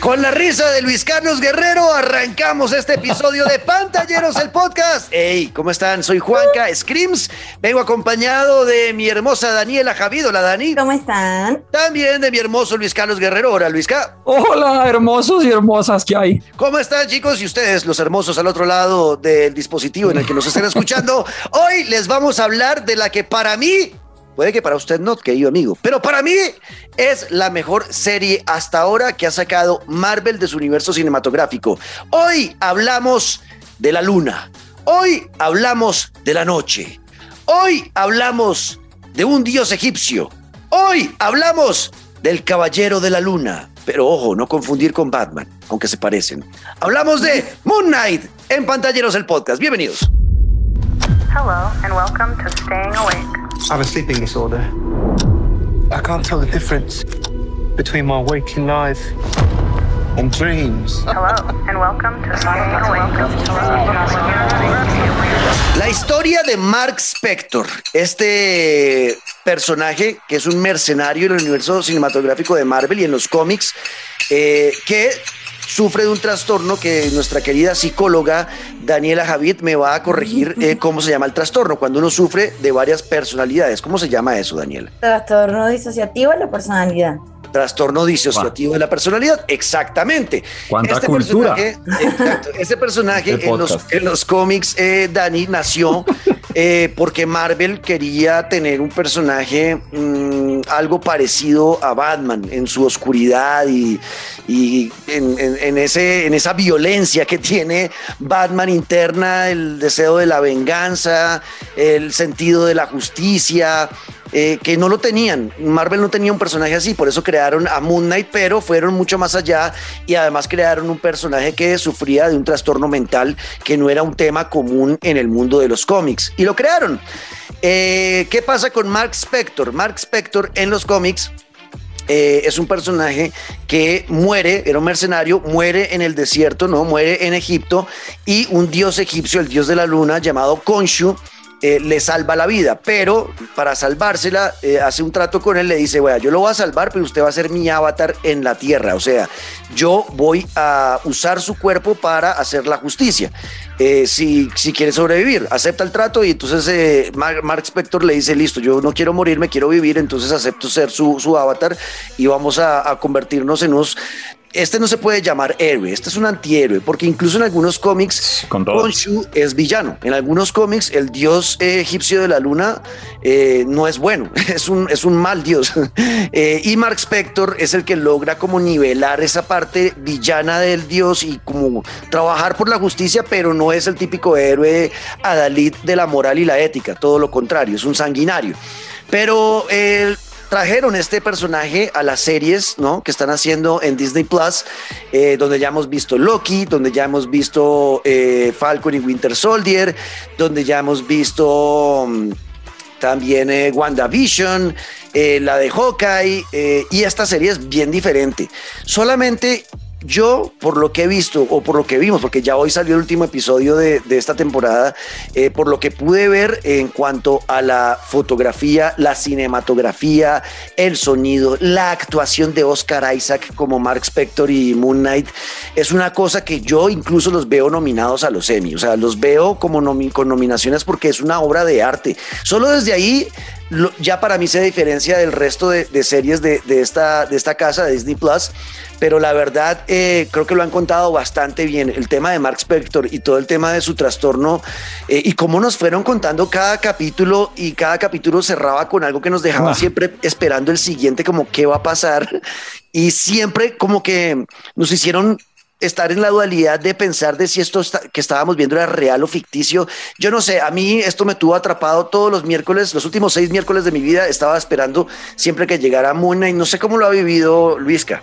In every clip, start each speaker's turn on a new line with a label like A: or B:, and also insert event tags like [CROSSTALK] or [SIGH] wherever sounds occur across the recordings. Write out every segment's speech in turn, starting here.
A: Con la risa de Luis Carlos Guerrero arrancamos este episodio de Pantalleros el podcast. Hey, ¿cómo están? Soy Juanca Screams. Vengo acompañado de mi hermosa Daniela Javid. Hola, Dani.
B: ¿Cómo están?
A: También de mi hermoso Luis Carlos Guerrero. Hola, Luisca.
C: Hola, hermosos y hermosas que hay.
A: ¿Cómo están, chicos? Y ustedes, los hermosos al otro lado del dispositivo en el que nos estén escuchando. [LAUGHS] Hoy les vamos a hablar de la que para mí Puede que para usted no, querido amigo, pero para mí es la mejor serie hasta ahora que ha sacado Marvel de su universo cinematográfico. Hoy hablamos de la luna, hoy hablamos de la noche, hoy hablamos de un dios egipcio, hoy hablamos del caballero de la luna. Pero ojo, no confundir con Batman, aunque se parecen. Hablamos de Moon Knight en Pantalleros el Podcast. Bienvenidos.
D: Hello and welcome to Staying Awake.
E: I have a sleeping disorder. I can't tell the difference between my waking life and dreams.
D: Hello and welcome to Awake.
A: La historia de Mark Spector, este personaje que es un mercenario en el universo cinematográfico de Marvel y en los cómics, eh, que sufre de un trastorno que nuestra querida psicóloga Daniela Javid me va a corregir eh, cómo se llama el trastorno, cuando uno sufre de varias personalidades. ¿Cómo se llama eso, Daniela?
B: Trastorno disociativo de la personalidad.
A: Trastorno disociativo de la personalidad, exactamente.
C: ¿Cuánta
A: este
C: cultura?
A: Personaje, exacto, ese personaje [LAUGHS] en los,
C: podcast.
A: en los cómics, eh, Dani, nació [LAUGHS] eh, porque Marvel quería tener un personaje mm, algo parecido a Batman en su oscuridad y, y en, en- en ese, en esa violencia que tiene Batman interna, el deseo de la venganza, el sentido de la justicia, eh, que no lo tenían. Marvel no tenía un personaje así, por eso crearon a Moon Knight, pero fueron mucho más allá y además crearon un personaje que sufría de un trastorno mental que no era un tema común en el mundo de los cómics. Y lo crearon. Eh, ¿Qué pasa con Mark Spector? Mark Spector en los cómics eh, es un personaje que muere, era un mercenario, muere en el desierto, ¿no? Muere en Egipto y un dios egipcio, el dios de la luna, llamado Khonshu, eh, le salva la vida, pero para salvársela eh, hace un trato con él, le dice, bueno, yo lo voy a salvar, pero usted va a ser mi avatar en la tierra, o sea, yo voy a usar su cuerpo para hacer la justicia. Eh, si, si quiere sobrevivir, acepta el trato y entonces Mark, Mark Spector le dice, listo, yo no quiero morirme, quiero vivir, entonces acepto ser su, su avatar y vamos a, a convertirnos en unos... Este no se puede llamar héroe, este es un antihéroe, porque incluso en algunos cómics
C: Con.
A: Khonshu es villano. En algunos cómics el dios eh, egipcio de la luna eh, no es bueno, [LAUGHS] es un, es un mal dios. [LAUGHS] Eh, y Mark Spector es el que logra como nivelar esa parte villana del dios y como trabajar por la justicia, pero no es el típico héroe adalid de la moral y la ética, todo lo contrario, es un sanguinario. Pero el trajeron este personaje a las series ¿no? que están haciendo en Disney Plus, eh, donde ya hemos visto Loki, donde ya hemos visto eh, Falcon y Winter Soldier, donde ya hemos visto mm, también eh, WandaVision, eh, la de Hawkeye, y esta serie es bien diferente. Solamente yo, por lo que he visto, o por lo que vimos, porque ya hoy salió el último episodio de, de esta temporada, eh, por lo que pude ver en cuanto a la fotografía, la cinematografía, el sonido, la actuación de Oscar Isaac como Mark Spector y Moon Knight, es una cosa que yo incluso los veo nominados a los Emmy, o sea, los veo como con nominaciones porque es una obra de arte. Solo desde ahí lo- ya para mí se diferencia del resto de, de series de, de esta, de esta casa de Disney Plus, pero la verdad eh, creo que lo han contado bastante bien. El tema de Mark Spector y todo el tema de su trastorno eh, y cómo nos fueron contando cada capítulo y cada capítulo cerraba con algo que nos dejaba
C: Ah.
A: siempre esperando el siguiente, como qué va a pasar. Y siempre como que nos hicieron estar en la dualidad de pensar de si esto que estábamos viendo era real o ficticio. Yo no sé, a mí esto me tuvo atrapado todos los miércoles, los últimos seis miércoles de mi vida estaba esperando siempre que llegara Muna y no sé cómo lo ha vivido Luisca.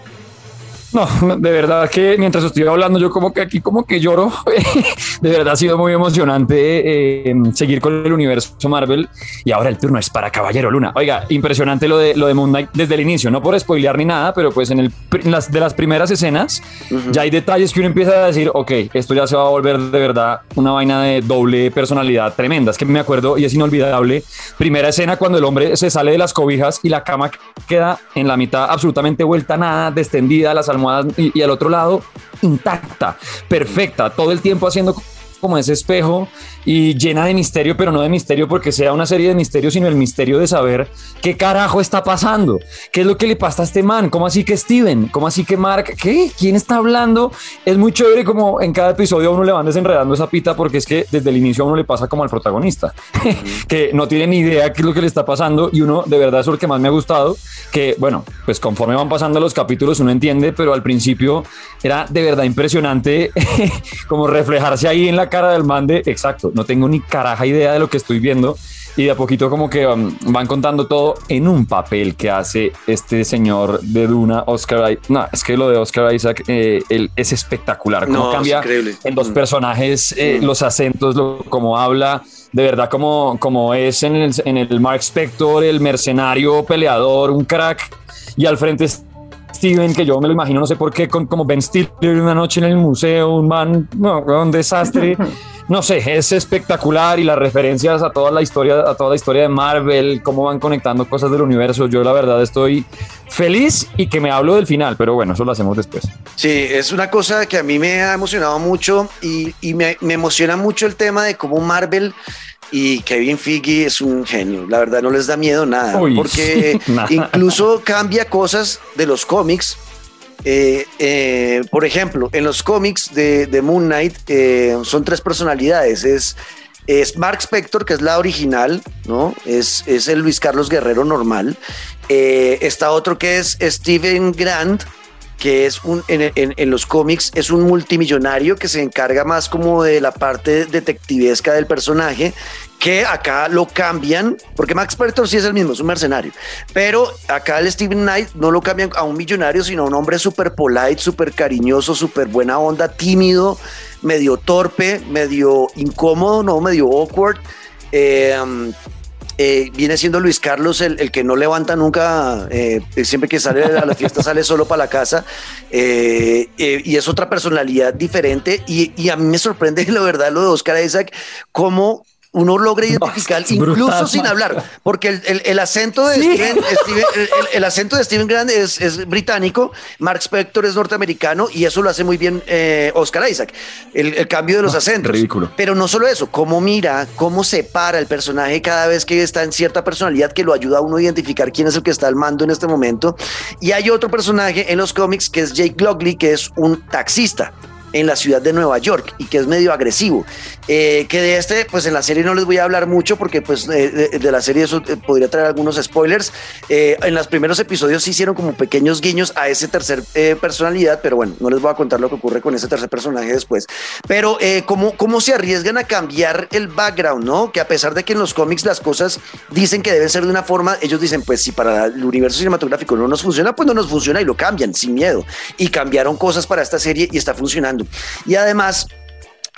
C: No, de verdad que mientras estoy hablando, yo como que aquí como que lloro. [LAUGHS] de verdad ha sido muy emocionante eh, seguir con el universo Marvel. Y ahora el turno es para Caballero Luna. Oiga, impresionante lo de, lo de Moon Knight desde el inicio, no por spoilear ni nada, pero pues en, el, en las, de las primeras escenas ya hay detalles que uno empieza a decir, ok, esto ya se va a volver de verdad una vaina de doble personalidad tremenda. Es que me acuerdo y es inolvidable. Primera escena cuando el hombre se sale de las cobijas y la cama queda en la mitad absolutamente vuelta nada, descendida, las y al otro lado intacta, perfecta, todo el tiempo haciendo como ese espejo y llena de misterio, pero no de misterio porque sea una serie de misterios, sino el misterio de saber qué carajo está pasando, qué es lo que le pasa a este man, cómo así que Steven, cómo así que Mark, qué, quién está hablando. Es muy chévere como en cada episodio uno le van desenredando esa pita porque es que desde el inicio a uno le pasa como al protagonista, [LAUGHS] que no tiene ni idea qué es lo que le está pasando y uno de verdad es lo que más me ha gustado, que bueno, pues conforme van pasando los capítulos uno entiende, pero al principio era de verdad impresionante [LAUGHS] como reflejarse ahí en la cara del man de exacto no tengo ni caraja idea de lo que estoy viendo y de a poquito como que um, van contando todo en un papel que hace este señor de Duna, Oscar Isaac. No, es que lo de Oscar Isaac eh, él es espectacular, cómo
A: No,
C: cambia en los
A: Mm.
C: personajes, eh, los acentos, lo, cómo habla, de verdad como, como es en el, en el Mark Spector, el mercenario peleador, un crack, y al frente Steven, que yo me lo imagino, no sé por qué, con como Ben Stiller una noche en el museo, un man, no, un desastre. [LAUGHS] No sé, es espectacular y las referencias a toda la historia, a toda la historia de Marvel, cómo van conectando cosas del universo. Yo la verdad estoy feliz y que me hablo del final, pero bueno, eso lo hacemos después.
A: Sí, es una cosa que a mí me ha emocionado mucho y, y me, me emociona mucho el tema de cómo Marvel y Kevin Feige es un genio. La verdad no les da miedo nada,
C: Uy,
A: porque
C: sí, [LAUGHS] nada.
A: incluso cambia cosas de los cómics. Eh, eh, por ejemplo, en los cómics de, Moon Knight eh, son tres personalidades. Es, Mark Spector, que es la original, ¿no? Es, es el Luis Carlos Guerrero normal. Está otro que es Steven Grant, que es un, en- en los cómics es un multimillonario que se encarga más como de la parte detectivesca del personaje, que acá lo cambian, porque Max Spector sí es el mismo, es un mercenario, pero acá el Steven Knight no lo cambian a un millonario, sino a un hombre súper polite, súper cariñoso, súper buena onda, tímido, medio torpe, medio incómodo, no, medio awkward. Eh, um, eh, viene siendo Luis Carlos el, el que no levanta nunca, eh, siempre que sale a la fiesta sale solo para la casa y es otra personalidad diferente y, y a mí me sorprende [LAUGHS] la verdad lo de Oscar Isaac, cómo uno logra identificar incluso
C: brutal,
A: sin
C: man.
A: hablar, porque el, el- el acento de
C: Sí.
A: Steven, Steven- el, acento de Steven Grant es, es británico, Mark Spector es norteamericano y eso lo hace muy bien eh, Oscar Isaac, el, cambio de los acentos.
C: ridículo.
A: Pero no solo eso, cómo mira, cómo separa el personaje cada vez que está en cierta personalidad que lo ayuda a uno a identificar quién es el que está al mando en este momento. Y hay otro personaje en los cómics que es Jake Lockley, que es un taxista en la ciudad de Nueva York y que es medio agresivo. Eh, que de este, pues en la serie no les voy a hablar mucho porque pues eh, de, de la serie eso eh, podría traer algunos spoilers. Eh, en los primeros episodios sí hicieron como pequeños guiños a ese tercer eh, personalidad, pero bueno, no les voy a contar lo que ocurre con ese tercer personaje después. Pero eh, cómo, cómo se arriesgan a cambiar el background, ¿no? Que a pesar de que en los cómics las cosas dicen que deben ser de una forma, ellos dicen, pues si para el universo cinematográfico no nos funciona, pues no nos funciona y lo cambian sin miedo. Y cambiaron cosas para esta serie y está funcionando. Y además,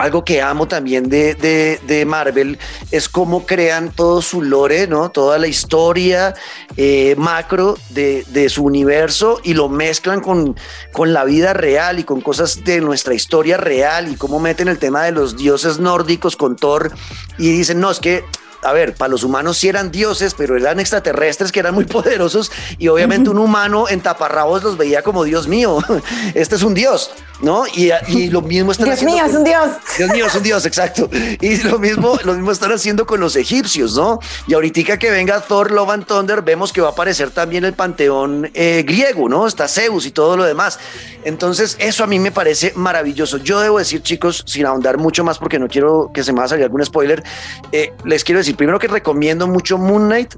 A: algo que amo también de, de, Marvel es cómo crean todo su lore, ¿no? Toda la historia eh, macro de, de su universo y lo mezclan con, con la vida real y con cosas de nuestra historia real y cómo meten el tema de los dioses nórdicos con Thor y dicen, no, es que a ver, para los humanos sí eran dioses, pero eran extraterrestres que eran muy [LAUGHS] poderosos y obviamente un humano en taparrabos los veía como Dios mío, [LAUGHS] este es un dios, ¿no? Y, y lo mismo están
B: Dios
A: haciendo
B: mío,
A: con-
B: es un dios.
A: Dios mío, es un dios, exacto. Y lo mismo, lo mismo están haciendo con los egipcios, ¿no? Y ahorita que venga Thor, Love and Thunder, vemos que va a aparecer también el panteón eh, griego, ¿no? Está Zeus y todo lo demás. Entonces, eso a mí me parece maravilloso. Yo debo decir, chicos, sin ahondar mucho más porque no quiero que se me vaya a salir algún spoiler, eh, les quiero decir primero que recomiendo mucho Moon Knight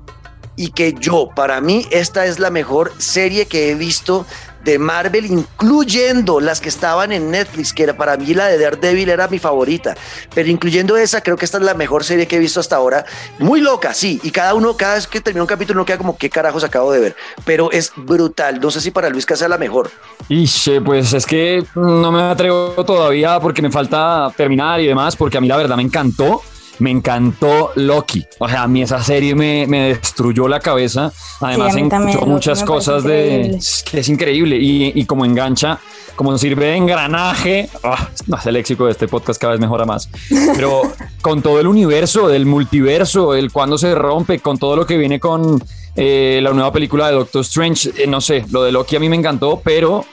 A: y que yo, para mí, esta es la mejor serie que he visto de Marvel, incluyendo las que estaban en Netflix, que era para mí la de Daredevil era mi favorita, pero incluyendo esa, creo que esta es la mejor serie que he visto hasta ahora. Muy loca, sí, y cada uno, cada vez que termina un capítulo, uno queda como, ¿qué carajos acabo de ver? Pero es brutal. No sé si para Luis sea la mejor.
C: Y pues es que no me atrevo todavía porque me falta terminar y demás, porque a mí la verdad me encantó me encantó Loki. O sea, a mí esa serie me, me destruyó la cabeza. Además, sí, muchas cosas de. que Es increíble y, y, como engancha, como sirve de engranaje. Oh, no, el léxico de este podcast cada vez mejora más. Pero [LAUGHS] con todo el universo, del multiverso, el cuando se rompe, con todo lo que viene con eh, la nueva película de Doctor Strange, eh, no sé, lo de Loki a mí me encantó, pero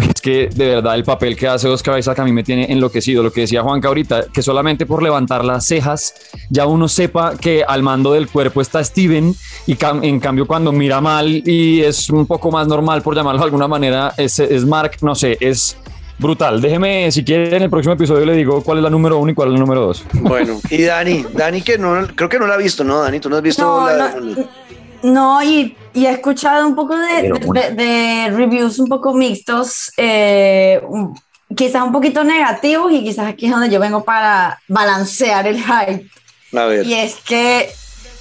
C: es que de verdad el papel que hace Oscar Isaac a mí me tiene enloquecido. Lo que decía Juanca ahorita, que solamente por levantar las cejas ya uno sepa que al mando del cuerpo está Steven y en cambio cuando mira mal y es un poco más normal, por llamarlo de alguna manera, es, es Mark, no sé, es brutal. Déjeme, si quiere, en el próximo episodio le digo cuál es la número uno y cuál es la número dos.
A: Bueno, y Dani, Dani que no, creo que no la ha visto, ¿no, Dani? ¿Tú no has visto la...
B: No, y, he escuchado un poco de, reviews un poco mixtos, eh, quizás un poquito negativos y quizás aquí es donde yo vengo para balancear el hype. A ver. Y es que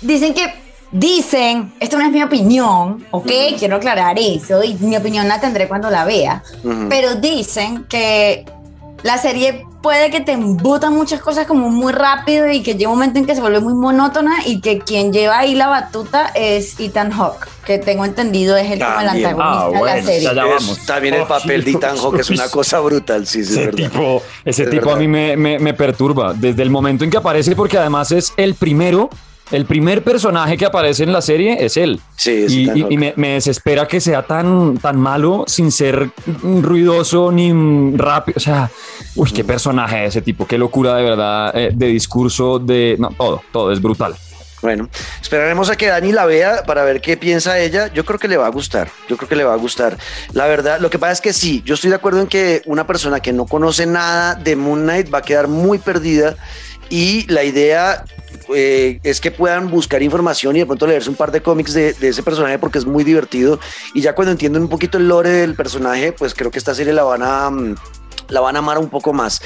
B: dicen que, dicen, esto no es mi opinión, ¿ok? Quiero aclarar eso y mi opinión la tendré cuando la vea, pero dicen que la serie puede que te embutan muchas cosas como muy rápido y que llega un momento en que se vuelve muy monótona y que quien lleva ahí la batuta es Ethan Hawke, que tengo entendido es el, como el antagonista de la ah, serie.
A: Es, también el papel de Ethan Hawke es una cosa brutal, sí, sí,
C: ese Tipo, ese tipo a mí me, me, me perturba desde el momento en que aparece porque además es el primero el primer personaje que aparece en la serie es él.
A: Sí,
C: y, me, desespera que sea tan, tan malo sin ser ruidoso ni rápido. O sea, uy, qué personaje ese tipo, qué locura de verdad eh, de discurso, de no, todo, todo es brutal.
A: Bueno, esperaremos a que Dani la vea para ver qué piensa ella. Yo creo que le va a gustar. Yo creo que le va a gustar. La verdad, lo que pasa es que sí, yo estoy de acuerdo en que una persona que no conoce nada de Moon Knight va a quedar muy perdida y la idea eh, es que puedan buscar información y de pronto leerse un par de cómics de, ese personaje porque es muy divertido. Y ya cuando entienden un poquito el lore del personaje, pues creo que esta serie la van a, mm, la van a amar un poco más.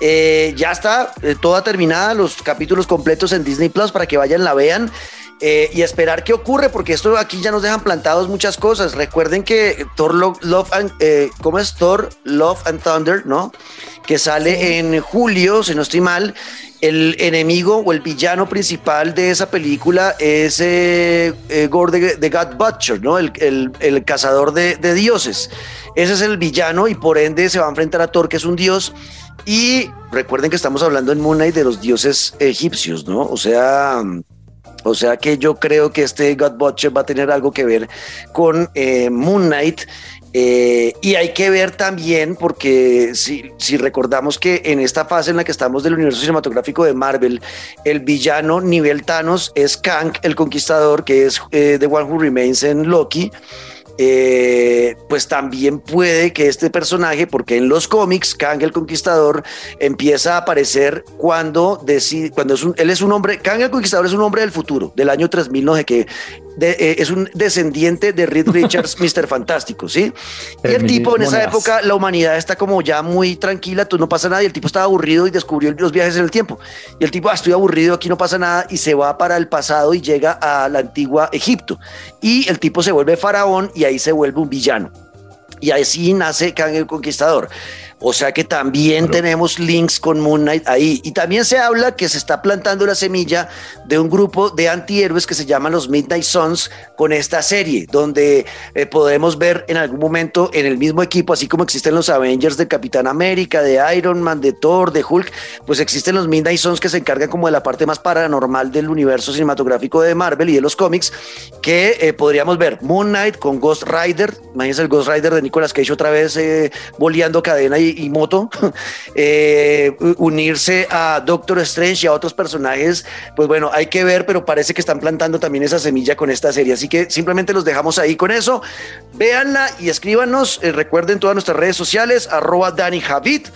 A: Eh, ya está eh, toda terminada, los capítulos completos en Disney Plus para que vayan, la vean. y esperar qué ocurre, porque esto aquí ya nos dejan plantados muchas cosas. Recuerden que Thor Love, and, ¿cómo es Thor Love and Thunder, no? Que sale en julio, si no estoy mal, el enemigo o el villano principal de esa película es eh, eh de, God Butcher, ¿no? El, cazador de, dioses. Ese es el villano y por ende se va a enfrentar a Thor, que es un dios. Y recuerden que estamos hablando en Moon Knight de los dioses egipcios, ¿no? O sea, o sea que yo creo que este God Butcher va a tener algo que ver con eh, Moon Knight eh, y hay que ver también, porque si, recordamos que en esta fase en la que estamos del universo cinematográfico de Marvel, el villano nivel Thanos es Kang, el conquistador, que es eh, The One Who Remains en Loki. Eh, pues también puede que este personaje, porque en los cómics, Kang el Conquistador empieza a aparecer cuando, decide, cuando es él es un hombre, Kang el Conquistador es un hombre del futuro, del año 3000, no sé qué, eh, es un descendiente de Reed [LAUGHS] Richards, Mr. Fantástico, ¿sí? Y el tipo en esa época, la humanidad está como ya muy tranquila, tú no pasa nada, y el tipo estaba aburrido y descubrió los viajes en el tiempo. Y el tipo, ah, estoy aburrido, aquí no pasa nada, y se va para el pasado y llega a la antigua Egipto. Y el tipo se vuelve faraón y ahí se vuelve un villano. Y así nace Kang el Conquistador. O sea que también tenemos links con Moon Knight ahí. Y también se habla que se está plantando la semilla de un grupo de antihéroes que se llaman los Midnight Suns con esta serie, donde eh, podemos ver en algún momento en el mismo equipo, así como existen los Avengers de Capitán América, de Iron Man, de Thor, de Hulk, pues existen los Midnight Suns que se encargan como de la parte más paranormal del universo cinematográfico de Marvel y de los cómics, que eh, podríamos ver Moon Knight con Ghost Rider, imagínense el Ghost Rider de Nicolas Cage otra vez eh, boleando cadena y y, Moto, [LAUGHS] eh, unirse a Doctor Strange y a otros personajes, pues bueno, hay que ver, pero parece que están plantando también esa semilla con esta serie. Así que simplemente los dejamos ahí con eso. Véanla y escríbanos. Eh, recuerden todas nuestras redes sociales, arroba Dani Javid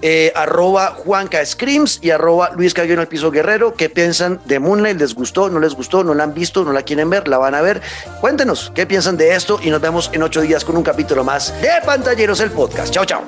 A: eh, arroba Juanca Screams y arroba Luis Caguino el Piso Guerrero. ¿Qué piensan de Moonlight? ¿Les gustó? ¿No les gustó? ¿No la han visto? ¿No la quieren ver? ¿La van a ver? Cuéntenos qué piensan de esto y nos vemos en ocho días con un capítulo más de Pantalleros el Podcast. Chao, chao.